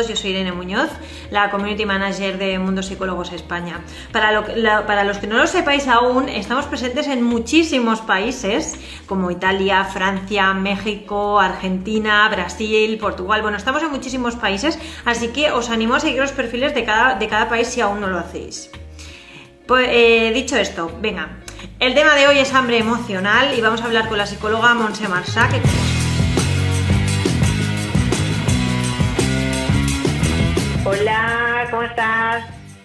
Yo soy Irene Muñoz, la Community Manager de Mundo Psicólogos España. Para, los que no lo sepáis aún, estamos presentes en muchísimos países, como Italia, Francia, México, Argentina, Brasil, Portugal. Bueno, estamos en muchísimos países, así que os animo a seguir los perfiles de cada, de cada país si aún no lo hacéis. Pues, eh, dicho esto, venga, el tema de hoy es hambre emocional y vamos a hablar con la psicóloga Monse Marsá, Hola, ¿cómo estás?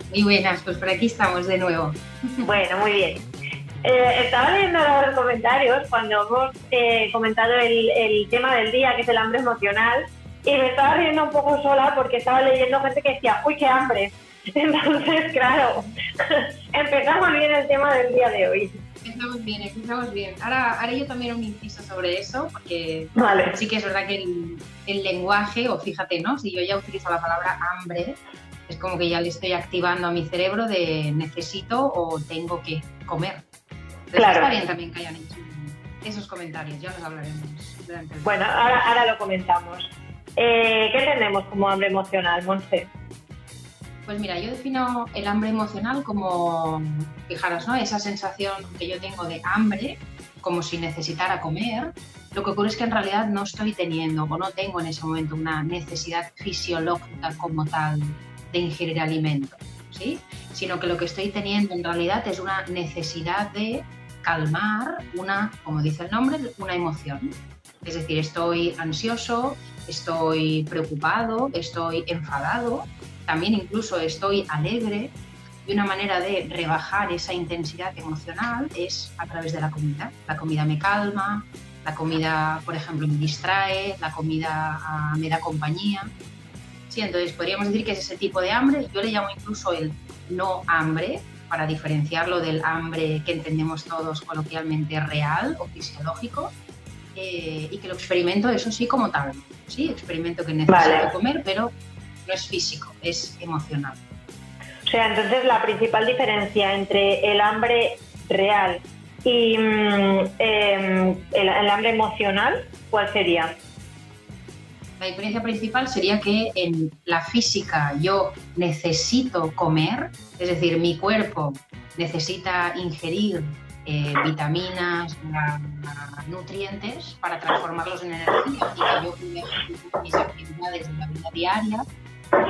Muy buenas, pues por aquí estamos de nuevo. Bueno, muy bien. Eh, estaba leyendo los comentarios cuando hemos eh, comentado el, tema del día, que es el hambre emocional, y me estaba riendo un poco sola porque estaba leyendo gente que decía, uy, qué hambre. Entonces, claro, empezamos bien el tema del día de hoy. Empezamos bien, empezamos bien. Ahora haré yo también un inciso sobre eso, porque sí que es verdad que el, el lenguaje, o fíjate, ¿no? Si yo ya utilizo la palabra hambre, es como que ya le estoy activando a mi cerebro de necesito o tengo que comer. claro. está bien también que hayan hecho esos comentarios, ya los hablaremos. bueno, ahora, ahora lo comentamos. Eh, ¿Qué tenemos como hambre emocional, Monse? Pues mira, yo defino el hambre emocional como, fijaros, ¿no? Esa sensación que yo tengo de hambre, como si necesitara comer, lo que ocurre es que en realidad no estoy teniendo o no tengo en ese momento una necesidad fisiológica como tal de ingerir alimento, ¿sí? sino que lo que estoy teniendo en realidad es una necesidad de calmar una, como dice el nombre, una emoción. Es decir, estoy ansioso, estoy preocupado, estoy enfadado, también incluso estoy alegre, y una manera de rebajar esa intensidad emocional es a través de la comida. La comida me calma, la comida, por ejemplo, me distrae, la comida ah, me da compañía. Sí, entonces podríamos decir que es ese tipo de hambre. Yo le llamo incluso el no hambre, para diferenciarlo del hambre que entendemos todos coloquialmente real o fisiológico, eh, y que lo experimento, eso sí, como tal. Sí, experimento que necesito comer, pero no es físico, es emocional. O sea, entonces la principal diferencia entre el hambre real y mm, em, el, hambre emocional, ¿cuál sería? La diferencia principal sería que en la física yo necesito comer, es decir, mi cuerpo necesita ingerir eh, vitaminas, nutrientes para transformarlos en energía y que yo mis actividades de la vida diaria.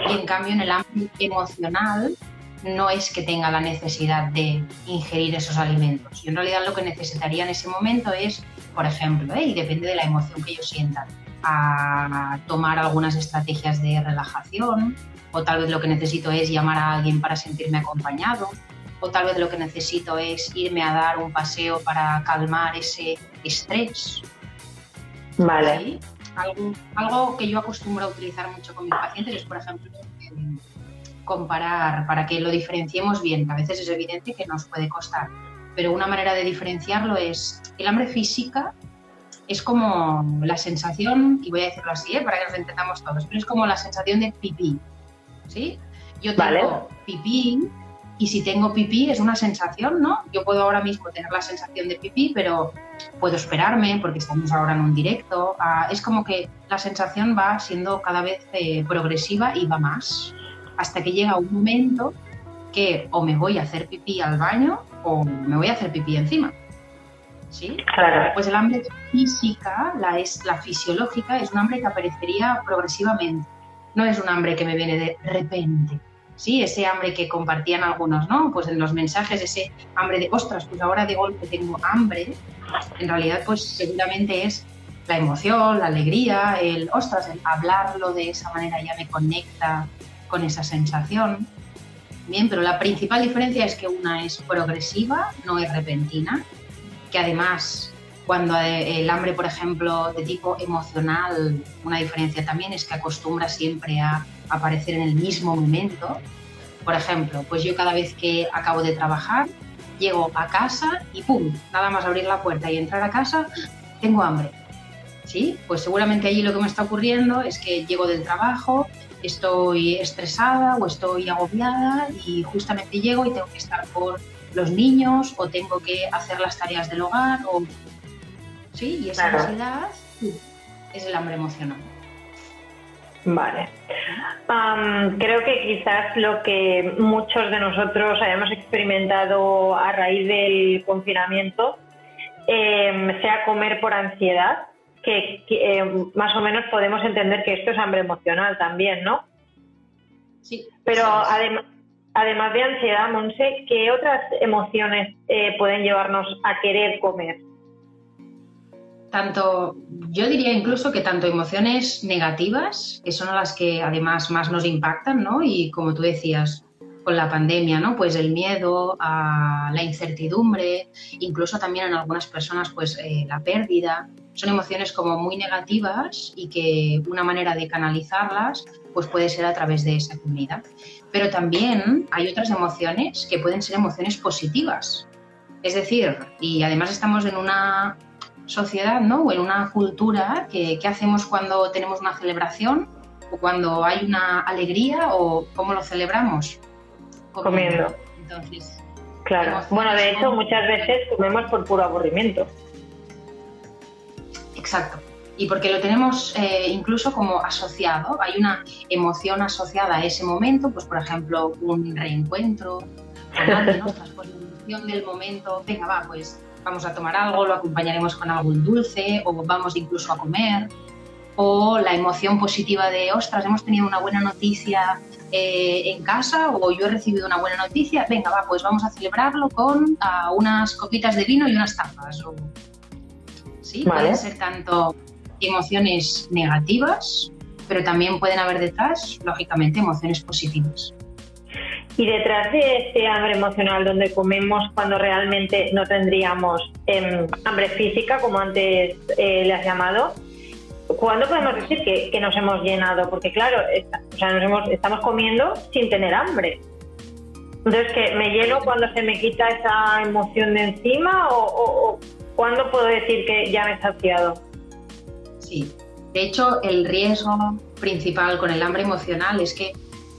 Y en cambio en el ámbito emocional no es que tenga la necesidad de ingerir esos alimentos. Yo en realidad lo que necesitaría en ese momento es, por ejemplo, ¿eh? y depende de la emoción que yo sienta, a tomar algunas estrategias de relajación, o tal vez lo que necesito es llamar a alguien para sentirme acompañado, o tal vez lo que necesito es irme a dar un paseo para calmar ese estrés. Vale. Algo, algo, que yo acostumbro a utilizar mucho con mis pacientes es, por ejemplo, comparar, para que lo diferenciemos bien, a veces es evidente que nos puede costar, pero una manera de diferenciarlo es el hambre física es como la sensación, y voy a decirlo así, ¿eh? para que nos entendamos todos, pero es como la sensación de pipí, ¿sí? Yo tengo pipí y si tengo pipí es una sensación, ¿no? Yo puedo ahora mismo tener la sensación de pipí, pero puedo esperarme porque estamos ahora en un directo. Ah, es como que la sensación va siendo cada vez eh, progresiva y va más hasta que llega un momento que o me voy a hacer pipí al baño o me voy a hacer pipí encima. ¿Sí? Claro. Pues el hambre física, la, es, la fisiológica, es un hambre que aparecería progresivamente. No es un hambre que me viene de repente. Sí, ese hambre que compartían algunos, ¿no? Pues en los mensajes, ese hambre de, ostras, pues ahora de golpe tengo hambre. En realidad, pues seguramente es la emoción, la alegría, el, ostras, el hablarlo de esa manera ya me conecta con esa sensación. Bien, pero la principal diferencia es que una es progresiva, no es repentina, que además cuando el hambre, por ejemplo, de tipo emocional, una diferencia también es que acostumbra siempre a aparecer en el mismo momento. Por ejemplo, pues yo cada vez que acabo de trabajar, llego a casa y ¡pum! Nada más abrir la puerta y entrar a casa, tengo hambre. ¿Sí? Pues seguramente allí lo que me está ocurriendo es que llego del trabajo, estoy estresada o estoy agobiada y justamente llego y tengo que estar por los niños o tengo que hacer las tareas del hogar o sí y esa ansiedad es el hambre emocional vale creo que quizás lo que muchos de nosotros hayamos experimentado a raíz del confinamiento em, sea comer por ansiedad que, em, más o menos podemos entender que esto es hambre emocional también, ¿no? Sí. Pero además además de ansiedad, Monse, ¿qué otras emociones eh, pueden llevarnos a querer comer? Tanto, yo diría incluso que tanto emociones negativas, que son las que además más nos impactan, ¿no? Y como tú decías, con la pandemia, ¿no? Pues el miedo, a la incertidumbre, incluso también en algunas personas, pues eh, la pérdida. Son emociones como muy negativas y que una manera de canalizarlas, pues puede ser a través de esa comunidad. Pero también hay otras emociones que pueden ser emociones positivas. Es decir, y además estamos en una sociedad, ¿no? O en una cultura que, ¿qué hacemos cuando tenemos una celebración o cuando hay una alegría o cómo lo celebramos. Comiendo. Entonces, claro. Bueno, de hecho, muchas veces comemos por puro aburrimiento. Exacto y porque lo tenemos eh, incluso como asociado, hay una emoción asociada a ese momento, pues por ejemplo un reencuentro, con alguien, ¿no? Pues, la emoción del momento, venga va, pues vamos a tomar algo, lo acompañaremos con algo dulce o vamos incluso a comer, o la emoción positiva de, ostras, hemos tenido una buena noticia eh, en casa o yo he recibido una buena noticia, venga va, pues vamos a celebrarlo con unas copitas de vino y unas tapas. O, sí, puede ser tanto emociones negativas, pero también pueden haber detrás, lógicamente, emociones positivas. Y detrás de este hambre emocional donde comemos cuando realmente no tendríamos em, hambre física, como antes eh, le has llamado, ¿cuándo podemos decir que, nos hemos llenado? Porque claro, o sea, nos estamos comiendo sin tener hambre. Entonces, que me lleno cuando se me quita esa emoción de encima o, o, o cuándo puedo decir que ya me he saciado? Sí. De hecho, el riesgo principal con el hambre emocional es que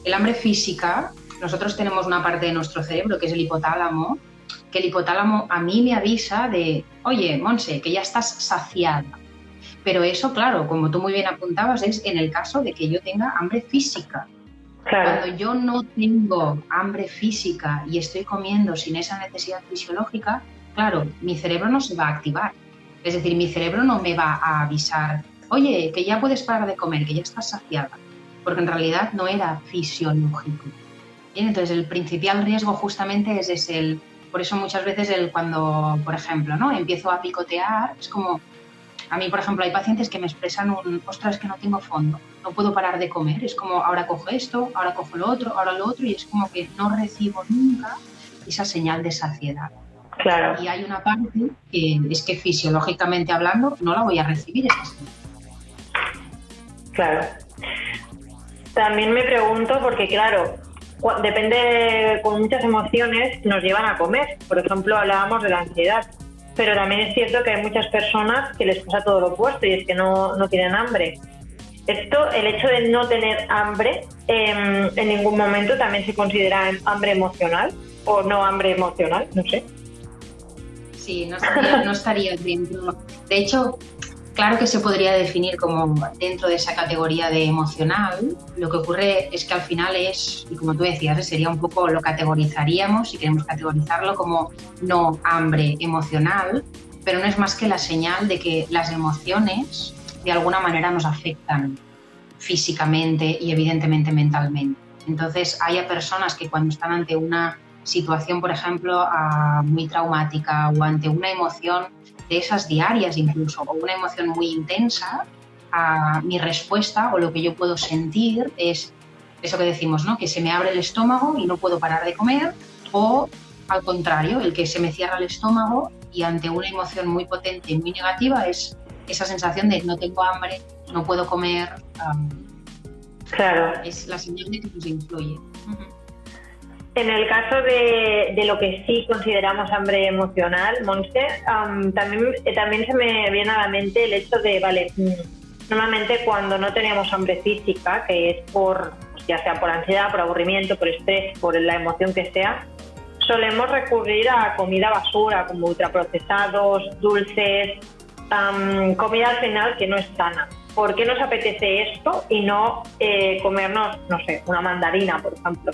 el hambre física, nosotros tenemos una parte de nuestro cerebro que es el hipotálamo, que el hipotálamo a mí me avisa de, oye, Monse, que ya estás saciada. Pero eso, claro, como tú muy bien apuntabas, es en el caso de que yo tenga hambre física. Cuando yo no tengo hambre física y estoy comiendo sin esa necesidad fisiológica, claro, mi cerebro no se va a activar. Es decir, mi cerebro no me va a avisar, oye, que ya puedes parar de comer, que ya estás saciada, porque en realidad no era fisiológico. Bien, entonces el principal riesgo justamente es, ese, el, por eso muchas veces el, cuando, por ejemplo, ¿no? empiezo a picotear, es como, a mí, por ejemplo, hay pacientes que me expresan un, ostras, que no tengo fondo, no puedo parar de comer, es como, ahora cojo esto, ahora cojo lo otro, ahora lo otro, y es como que no recibo nunca esa señal de saciedad. Claro. Y hay una parte que es que fisiológicamente hablando no la voy a recibir Claro. También me pregunto, porque claro, depende, con muchas emociones nos llevan a comer. Por ejemplo, hablábamos de la ansiedad. Pero también es cierto que hay muchas personas que les pasa todo lo opuesto y es que no, no tienen hambre. Esto, el hecho de no tener hambre, em, en ningún momento también se considera hambre emocional o no hambre emocional, no sé sí, no estaría, dentro. De hecho, claro que se podría definir como dentro de esa categoría de emocional. Lo que ocurre es que al final es, y como tú decías, sería un poco lo categorizaríamos, si queremos categorizarlo como no hambre emocional, pero no es más que la señal de que las emociones de alguna manera nos afectan físicamente y evidentemente mentalmente. Entonces, hay personas que cuando están ante una situación, por ejemplo, muy traumática o ante una emoción de esas diarias incluso, o una emoción muy intensa, a mi respuesta o lo que yo puedo sentir es eso que decimos, ¿no? que se me abre el estómago y no puedo parar de comer, o al contrario, el que se me cierra el estómago y ante una emoción muy potente y muy negativa es esa sensación de no tengo hambre, no puedo comer. claro. Es la señal de que nos influye. En el caso de, lo que sí consideramos hambre emocional, Monse, también, eh, también se me viene a la mente el hecho de, vale, mm, normalmente cuando no tenemos hambre física, que es por, ya sea por ansiedad, por aburrimiento, por estrés, por la emoción que sea, solemos recurrir a comida basura, como ultraprocesados, dulces, comida al final que no es sana. ¿Por qué nos apetece esto y no eh, comernos, no sé, una mandarina, por ejemplo?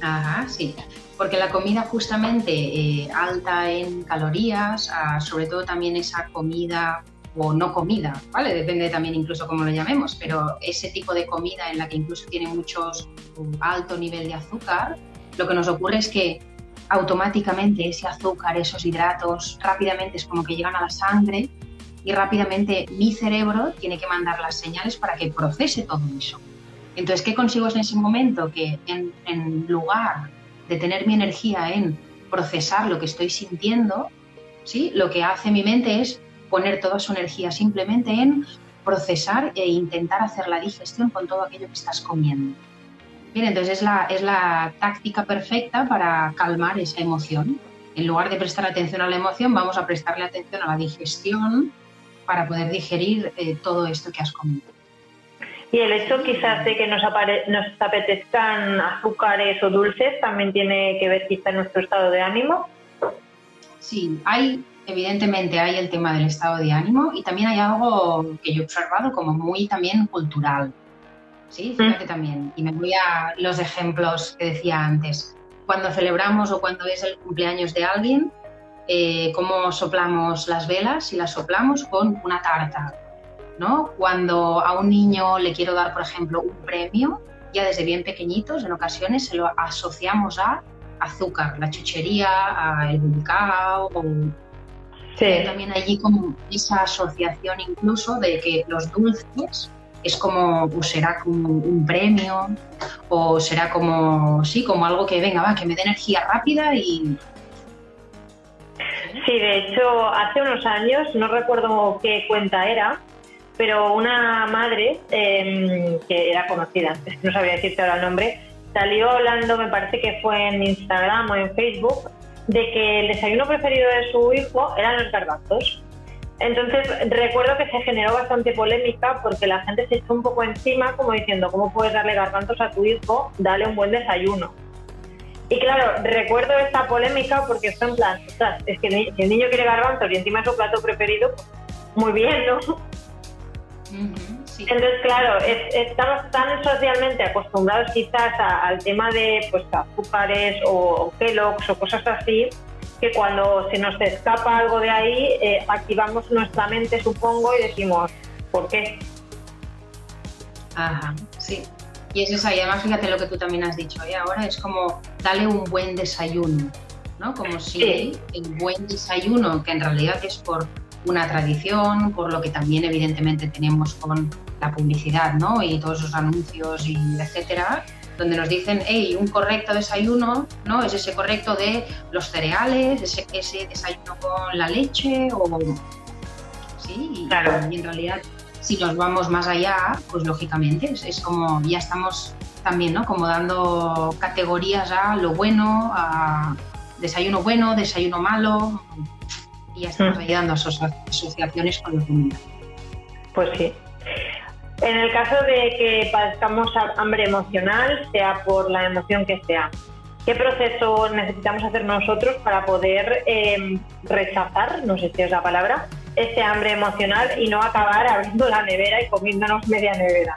Ajá, sí. Porque la comida justamente eh, alta en calorías, ah, sobre todo también esa comida o no comida, ¿vale? Depende también incluso cómo lo llamemos, pero ese tipo de comida en la que incluso tiene muchos un alto nivel de azúcar, lo que nos ocurre es que automáticamente ese azúcar, esos hidratos, rápidamente es como que llegan a la sangre y rápidamente mi cerebro tiene que mandar las señales para que procese todo eso. Entonces, ¿qué consigo en ese momento? Que en, lugar de tener mi energía en procesar lo que estoy sintiendo, ¿sí? lo que hace mi mente es poner toda su energía simplemente en procesar e intentar hacer la digestión con todo aquello que estás comiendo. Bien, entonces es la, es la táctica perfecta para calmar esa emoción. En lugar de prestar atención a la emoción, vamos a prestarle atención a la digestión para poder digerir eh, todo esto que has comido. Y el hecho quizás de que nos, nos apetezcan azúcares o dulces también tiene que ver quizá en nuestro estado de ánimo. Sí, hay, evidentemente hay el tema del estado de ánimo y también hay algo que yo he observado como muy también cultural. Sí, mm. fíjate también. Y me voy a los ejemplos que decía antes. Cuando celebramos o cuando es el cumpleaños de alguien, eh, cómo soplamos las velas y las soplamos con una tarta ¿no? Cuando a un niño le quiero dar, por ejemplo, un premio, ya desde bien pequeñitos, en ocasiones se lo asociamos a azúcar, la chuchería, a el cacao. También allí como esa asociación incluso de que los dulces es como, o será como un premio, o será como, sí, como algo que venga, va, que me dé energía rápida y... Sí, de hecho, hace unos años, no recuerdo qué cuenta era, pero una madre em, que era conocida, no sabía decirte ahora el nombre, salió hablando, me parece que fue en Instagram o en Facebook, de que el desayuno preferido de su hijo eran los garbanzos. Entonces recuerdo que se generó bastante polémica porque la gente se echó un poco encima como diciendo, ¿cómo puedes darle garbanzos a tu hijo? Dale un buen desayuno. Y claro, recuerdo esta polémica porque fue en plan, es que el niño quiere garbanzos y encima es su plato preferido, pues, muy bien, ¿no? Entonces, claro, estamos tan socialmente acostumbrados quizás al tema de pues, azúcares o, Kellogg's o cosas así, que cuando se nos escapa algo de ahí, eh, activamos nuestra mente, supongo, y decimos, ¿por qué? Ajá, sí. Y es eso, y además fíjate lo que tú también has dicho, ¿eh? ahora es como darle un buen desayuno, ¿no? Como si el buen desayuno, que en realidad es por una tradición, por lo que también evidentemente tenemos con la publicidad, ¿no? Y todos esos anuncios y etcétera, donde nos dicen, hey, un correcto desayuno, ¿no? Es ese correcto de los cereales, ese, ese desayuno con la leche o... Sí, claro. y en realidad si nos vamos más allá, pues lógicamente es, es, como ya estamos también, ¿no? Como dando categorías a lo bueno, a desayuno bueno, desayuno malo, y ya estamos ayudando a asociaciones con los niños. Pues sí. En el caso de que padezcamos hambre emocional, sea por la emoción que sea, ¿qué proceso necesitamos hacer nosotros para poder em, rechazar, no sé si es la palabra, ese hambre emocional y no acabar abriendo la nevera y comiéndonos media nevera?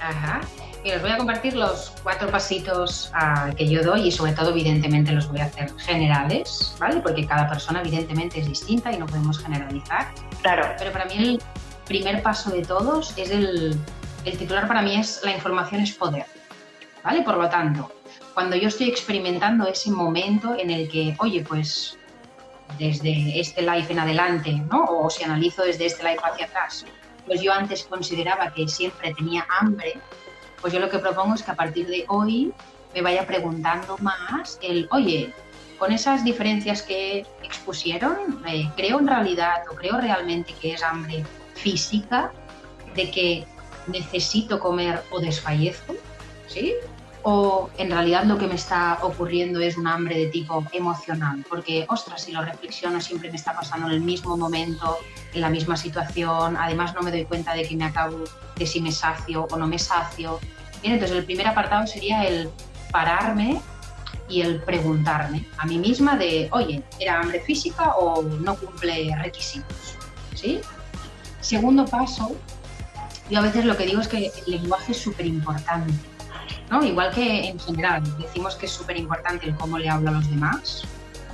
Ajá. Y os voy a compartir los cuatro pasitos ah, que yo doy y sobre todo evidentemente los voy a hacer generales, ¿vale? Porque cada persona evidentemente es distinta y no podemos generalizar. Claro. Pero para mí el primer paso de todos es el, el titular para mí es la información es poder, ¿vale? Por lo tanto, cuando yo estoy experimentando ese momento en el que, oye, pues desde este live en adelante, ¿no? O si analizo desde este live hacia atrás, pues yo antes consideraba que siempre tenía hambre pues yo lo que propongo es que a partir de hoy me vaya preguntando más el, oye, con esas diferencias que expusieron, eh, creo en realidad o creo realmente que es hambre física, de que necesito comer o desfallezco, ¿sí? O en realidad lo que me está ocurriendo es un hambre de tipo emocional, porque, ostras, si lo reflexiono siempre me está pasando en el mismo momento, en la misma situación, además no me doy cuenta de que me acabo, de si me sacio o no me sacio. Bien, entonces el primer apartado sería el pararme y el preguntarme a mí misma de, oye, ¿era hambre física o no cumple requisitos? ¿Sí? Segundo paso, yo a veces lo que digo es que el lenguaje es súper importante Igual que en general decimos que es súper importante el cómo le hablo a los demás,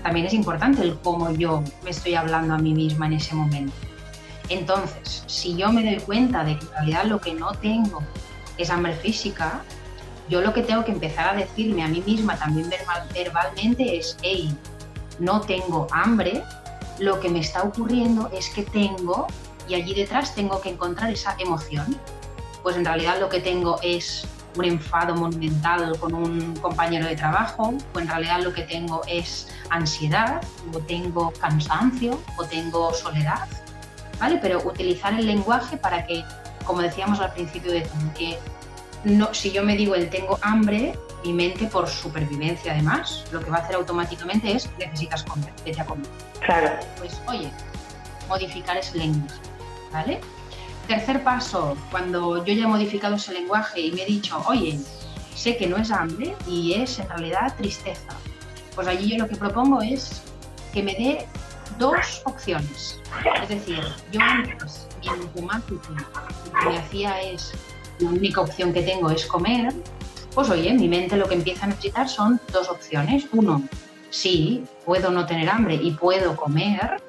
también es importante el cómo yo me estoy hablando a mí misma en ese momento. Entonces, si yo me doy cuenta de que en realidad lo que no tengo es hambre física, yo lo que tengo que empezar a decirme a mí misma también verbalmente es, hey, no tengo hambre, lo que me está ocurriendo es que tengo, y allí detrás tengo que encontrar esa emoción. Pues en realidad lo que tengo es un enfado monumental con un compañero de trabajo, o en realidad lo que tengo es ansiedad, o tengo cansancio, o tengo soledad, ¿vale? Pero utilizar el lenguaje para que, como decíamos al principio de que no, si yo me digo el tengo hambre, mi mente por supervivencia además, lo que va a hacer automáticamente es necesitas comer, vete a comer. Claro. Pues oye, modificar ese lenguaje, ¿vale? Tercer paso, cuando yo ya he modificado ese lenguaje y me he dicho, oye, sé que no es hambre y es en realidad tristeza, pues allí yo lo que propongo es que me dé dos opciones. Es decir, yo antes mi automático lo que me hacía es, la única opción que tengo es comer, pues oye, mi mente lo que empieza a necesitar son dos opciones. Uno, sí, puedo no tener hambre y puedo comer,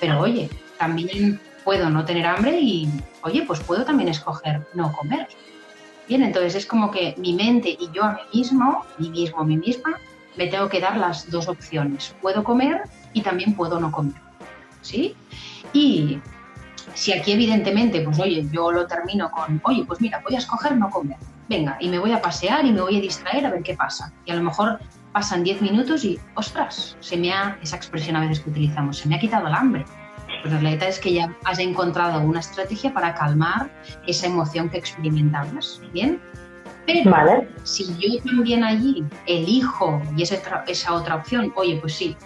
pero oye, también puedo no tener hambre y, oye, pues puedo también escoger no comer. Bien, entonces es como que mi mente y yo a mí mismo, mí mismo, mí misma, me tengo que dar las dos opciones. Puedo comer y también puedo no comer. ¿Sí? Y si aquí evidentemente, pues oye, yo lo termino con, oye, pues mira, voy a escoger no comer. Venga, y me voy a pasear y me voy a distraer a ver qué pasa. Y a lo mejor pasan 10 minutos y, ostras, se me ha, esa expresión a veces que utilizamos, se me ha quitado el hambre. Pues la realidad es que ya has encontrado una estrategia para calmar esa emoción que experimentabas. ¿Bien? Pero si yo también allí elijo, y esa, esa otra opción, oye, pues sí,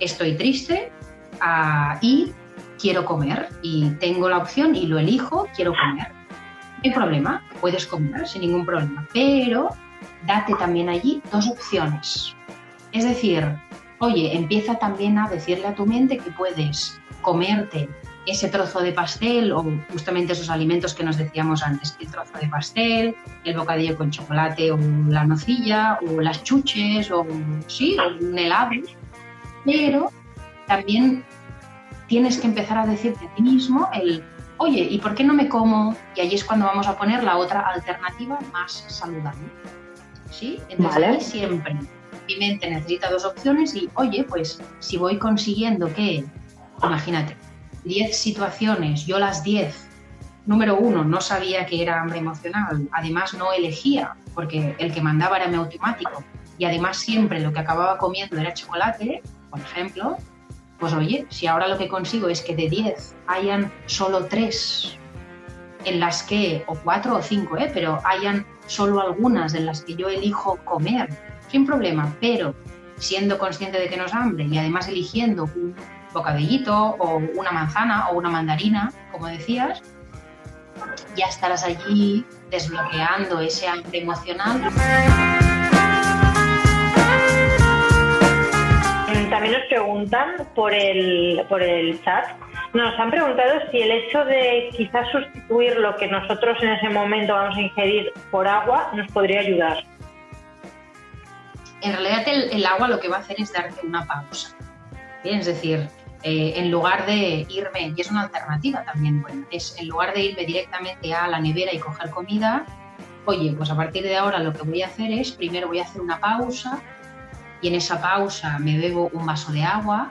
estoy triste uh, y quiero comer, y tengo la opción y lo elijo, quiero comer. No hay problema, puedes comer sin ningún problema, pero date también allí dos opciones. Es decir, oye, empieza también a decirle a tu mente que puedes comerte ese trozo de pastel o justamente esos alimentos que nos decíamos antes, el trozo de pastel, el bocadillo con chocolate o la nocilla o las chuches o sí, un helado, pero también tienes que empezar a decirte a ti mismo el, oye, ¿y por qué no me como? Y ahí es cuando vamos a poner la otra alternativa más saludable. ¿Sí? Entonces siempre mi mente necesita dos opciones y, oye, pues si voy consiguiendo que Imagínate, 10 situaciones, yo las 10, número uno, no sabía que era hambre emocional, además no elegía, porque el que mandaba era mi automático, y además siempre lo que acababa comiendo era chocolate, por ejemplo, pues oye, si ahora lo que consigo es que de 10 hayan solo 3 en las que, o 4 o 5, ¿eh? pero hayan solo algunas en las que yo elijo comer, sin problema, pero siendo consciente de que no es hambre y además eligiendo un bocadillito o una manzana o una mandarina, como decías, ya estarás allí desbloqueando ese hambre emocional. También nos preguntan por el, por el chat, nos han preguntado si el hecho de quizás sustituir lo que nosotros en ese momento vamos a ingerir por agua nos podría ayudar. En realidad el, el agua lo que va a hacer es darte una pausa. Es decir, eh, en lugar de irme, y es una alternativa también, bueno, es en lugar de irme directamente a la nevera y coger comida, oye, pues a partir de ahora lo que voy a hacer es, primero voy a hacer una pausa y en esa pausa me bebo un vaso de agua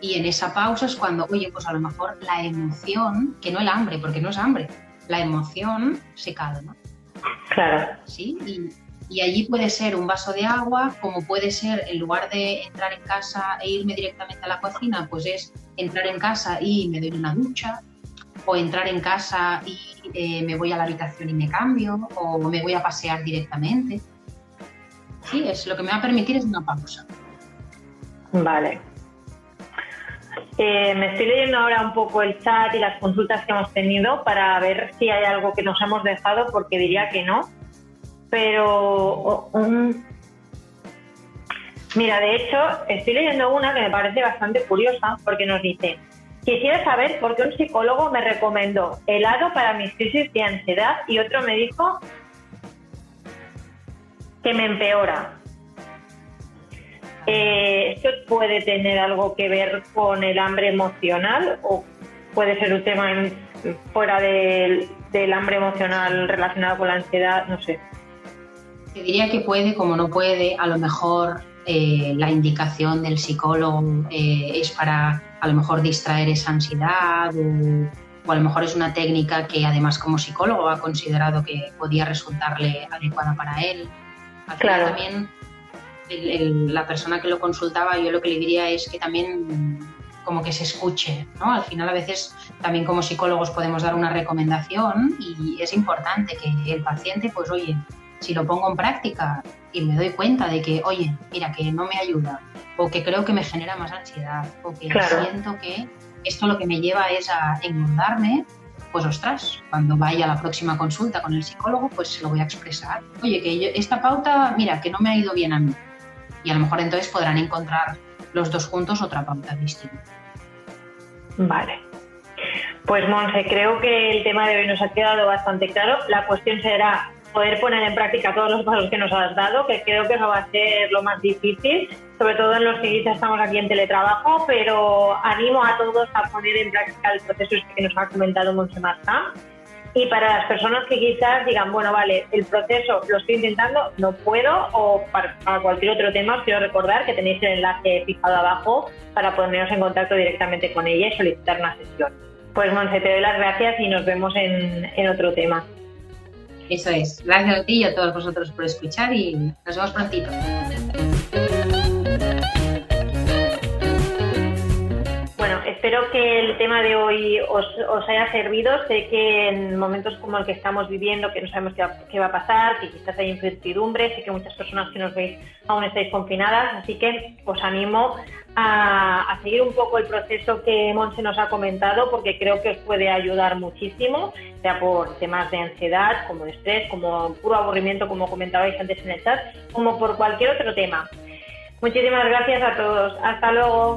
y en esa pausa es cuando, oye, pues a lo mejor la emoción, que no el hambre, porque no es hambre, la emoción se calma. Claro. Sí, y, y allí puede ser un vaso de agua, como puede ser, en lugar de entrar en casa e irme directamente a la cocina, pues es entrar en casa y me doy una ducha, o entrar en casa y eh, me voy a la habitación y me cambio, o me voy a pasear directamente. sí, es lo que me va a permitir es una pausa. Vale. Eh, me estoy leyendo ahora un poco el chat y las consultas que hemos tenido para ver si hay algo que nos hemos dejado, porque diría que no. Pero, mira, de hecho, estoy leyendo una que me parece bastante curiosa, porque nos dice, quisiera saber por qué un psicólogo me recomendó helado para mis crisis de ansiedad y otro me dijo que me empeora. Eh, ¿Esto puede tener algo que ver con el hambre emocional o puede ser un tema fuera del, hambre emocional relacionado con la ansiedad? No sé. Te diría que puede, como no puede, a lo mejor eh, la indicación del psicólogo eh, es para a lo mejor distraer esa ansiedad o, a lo mejor es una técnica que además como psicólogo ha considerado que podía resultarle adecuada para él. claro. También la persona que lo consultaba, yo lo que le diría es que también como que se escuche, ¿no? Al final a veces también como psicólogos podemos dar una recomendación y es importante que el paciente, pues oye, si lo pongo en práctica y me doy cuenta de que, oye, mira, que no me ayuda, o que creo que me genera más ansiedad, o que siento que esto lo que me lleva es a engordarme, pues ostras, cuando vaya a la próxima consulta con el psicólogo, pues se lo voy a expresar. Oye, que esta pauta, mira, que no me ha ido bien a mí y a lo mejor entonces podrán encontrar los dos juntos otra pauta distinta. Vale. Pues Monse, creo que el tema de hoy nos ha quedado bastante claro. La cuestión será poder poner en práctica todos los pasos que nos has dado, que creo que eso va a ser lo más difícil, sobre todo en los que quizás estamos aquí en teletrabajo, pero animo a todos a poner en práctica el proceso este que nos ha comentado Monse Marta y para las personas que quizás digan, bueno, vale, el proceso lo estoy intentando, no puedo, o para, cualquier otro tema, os quiero recordar que tenéis el enlace fijado abajo para ponernos en contacto directamente con ella y solicitar una sesión. Pues Monse, te doy las gracias y nos vemos en, en otro tema. Eso es. Gracias a ti y a todos vosotros por escuchar y nos vemos prontito. Espero que el tema de hoy os, haya servido. Sé que en momentos como el que estamos viviendo, que no sabemos qué va, a pasar, que quizás hay incertidumbre, sé que muchas personas que nos veis aún estáis confinadas, así que os animo a, seguir un poco el proceso que Monse nos ha comentado, porque creo que os puede ayudar muchísimo, sea por temas de ansiedad, como estrés, como puro aburrimiento, como comentabais antes en el chat, como por cualquier otro tema. Muchísimas gracias a todos. Hasta luego.